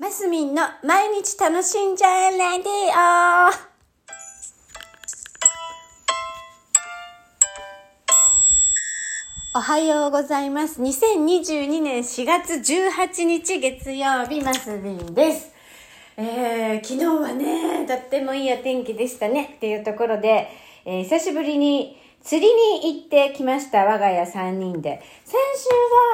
マスミンの毎日楽しんじゃえレディオおはようございます。2022年4月18日月曜日、マスミンです。えー、昨日はね、とってもいいお天気でしたね。っていうところで、えー久しぶりに釣りに行ってきました。我が家3人で。先週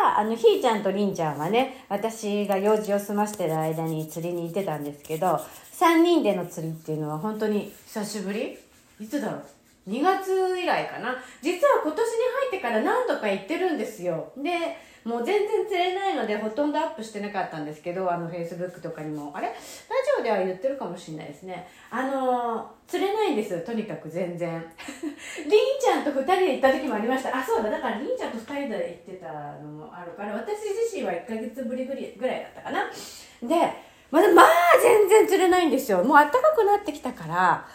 は、あの、ひーちゃんとりんちゃんはね、私が用事を済ましてる間に釣りに行ってたんですけど、3人での釣りっていうのは本当に久しぶり？いつだろう？2月以来かな。実は今年に入ってから何度か行ってるんですよ。でもう全然釣れないのでほとんどアップしてなかったんですけどあのフェイスブックとかにも。あれ？ラジオでは言ってるかもしれないですね。あのー釣れないんですよとにかく全然。りんちゃんと2人で行った時もありました。あそうだだからりんちゃんと2人で行ってたのもあるから私自身は1ヶ月ぶりぐらいだったかな。でまだまあ全然釣れないんですよ。もう暖かくなってきたから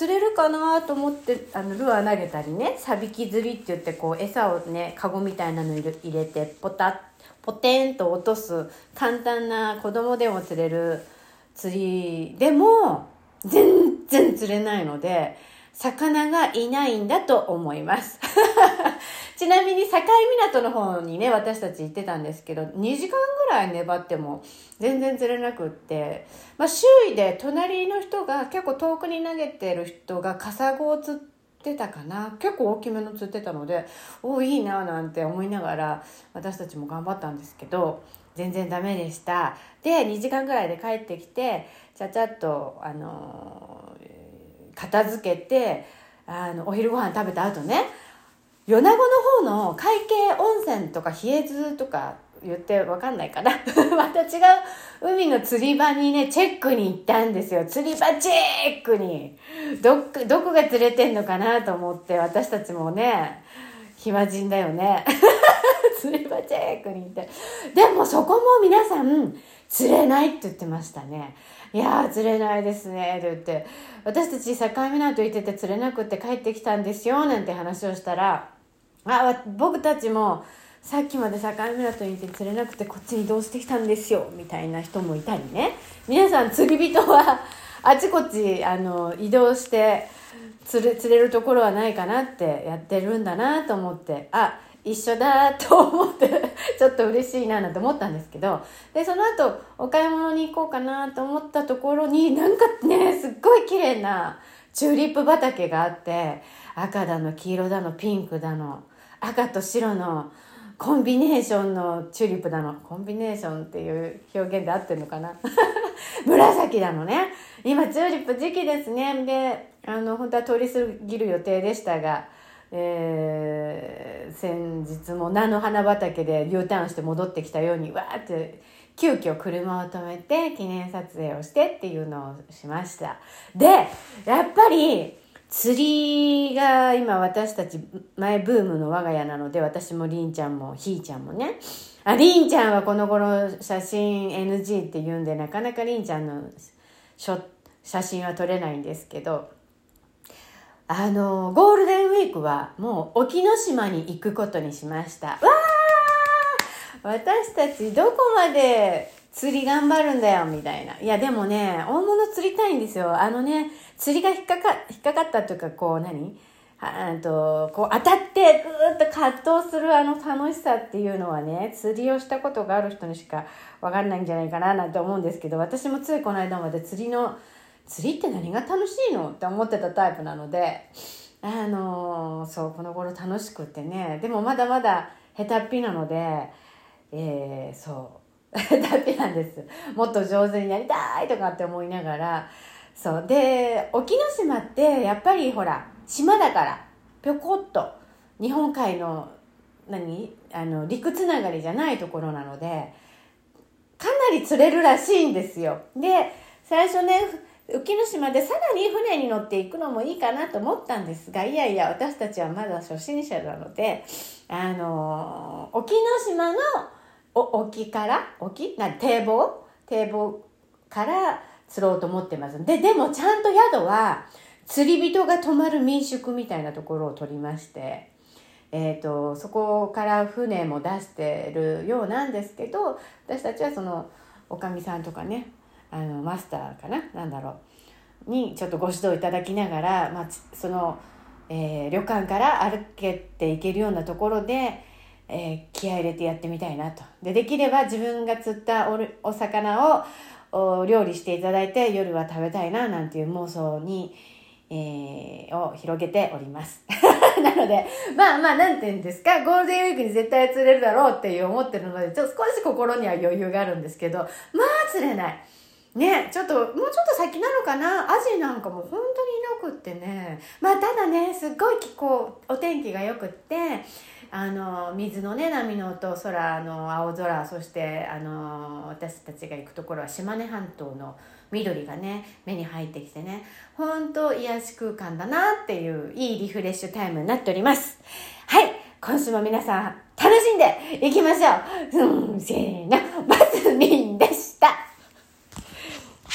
釣れるかなと思ってあのルアー投げたりねサビキ釣りって言ってこう餌をねカゴみたいなの入れてポタッポテンと落とす簡単な子供でも釣れる釣りでも全然釣れないので魚がいないんだと思います。ちなみに境港の方にね私たち行ってたんですけど2時間ぐらい粘っても全然釣れなくって、まあ、周囲で隣の人が結構遠くに投げてる人がカサゴを釣ってたかな。結構大きめの釣ってたのでおおいいななんて思いながら私たちも頑張ったんですけど全然ダメでした。で2時間ぐらいで帰ってきてちゃちゃっとあのー片付けてあのお昼ご飯食べた後ね米子の方の会計温泉とか比叡津とか言ってわかんないかな。また違う海の釣り場にねチェックに行ったんですよ。釣り場チェックに。どっどこが釣れてんのかなと思って私たちもね暇人だよね。釣り場チェックに行って。でもそこも皆さん釣れないって言ってましたね。いやー釣れないですねって言って。私たち境港行ってて釣れなくって帰ってきたんですよなんて話をしたらあ僕たちもさっきまで境港にいて釣れなくてこっちに移動してきたんですよみたいな人もいたりね。皆さん釣り人はあちこちあの移動して釣れ釣れるところはないかなってやってるんだなと思って。あ一緒だと思って ちょっと嬉しいななんて思ったんですけどでその後お買い物に行こうかなと思ったところになんかねすっごい綺麗なチューリップ畑があって赤だの黄色だのピンクだの赤と白のコンビネーションのチューリップだのコンビネーションっていう表現で合ってるのかな？紫だのね。今チューリップ時期ですね。であの本当は通り過ぎる予定でしたがえー先日も菜の花畑で U ターンして戻ってきたようにわーって急遽車を止めて記念撮影をしてっていうのをしました。でやっぱり釣りが今私たち前ブームの我が家なので私もりんちゃんもひーちゃんもね。ありんちゃんはこの頃写真 NG って言うんでなかなかりんちゃんの写真は撮れないんですけどあのゴールデンウィークはもう沖ノ島に行くことにしました。わー私たちどこまで釣り頑張るんだよみたいな。いやでもね大物釣りたいんですよ。あのね釣りが引っかか引っかかったというかこう何？ああとこう当たってぐーっと葛藤するあの楽しさっていうのはね釣りをしたことがある人にしか分かんないんじゃないかななんて思うんですけど私もついこの間まで釣りの釣りって何が楽しいのって思ってたタイプなのであのそうこの頃楽しくってね。でもまだまだ下手っぴなのでえー、そう。下手っぴなんです。もっと上手になりたいとかって思いながらそう。で沖ノ島ってやっぱりほら島だからぴょこっと日本海の何？あの陸つながりじゃないところなのでかなり釣れるらしいんですよ。で最初ね沖ノ島でさらに船に乗っていくのもいいかなと思ったんですがいやいや私たちはまだ初心者なのであの沖ノ島の沖から沖？な堤防？堤防から釣ろうと思ってます。ででもちゃんと宿は釣り人が泊まる民宿みたいなところを取りましてえー、とそこから船も出してるようなんですけど私たちはそのおかみさんとかねあのマスターかな？なんだろうにちょっとご指導いただきながら、まあ、その、えー、旅館から歩けていけるようなところで、えー、気合入れてやってみたいなとでできれば自分が釣ったお魚をお料理していただいて夜は食べたいななんていう妄想に、えー、を広げております。なので、まあまあ、なんて言うんですか、ゴールデンウィークに絶対釣れるだろうっていう思ってるので、ちょっと少し心には余裕があるんですけど、まあ釣れない。ね、ちょっと、もうちょっと先なのかな？アジなんかも本当にいなくってね。まあただね、すっごい気候、お天気が良くって、あの水のね波の音空の青空そしてあの私たちが行くところは島根半島の緑がね目に入ってきてね本当癒し空間だなっていういいリフレッシュタイムになっております。はい今週も皆さん楽しんでいきましょう。うんせーのバイ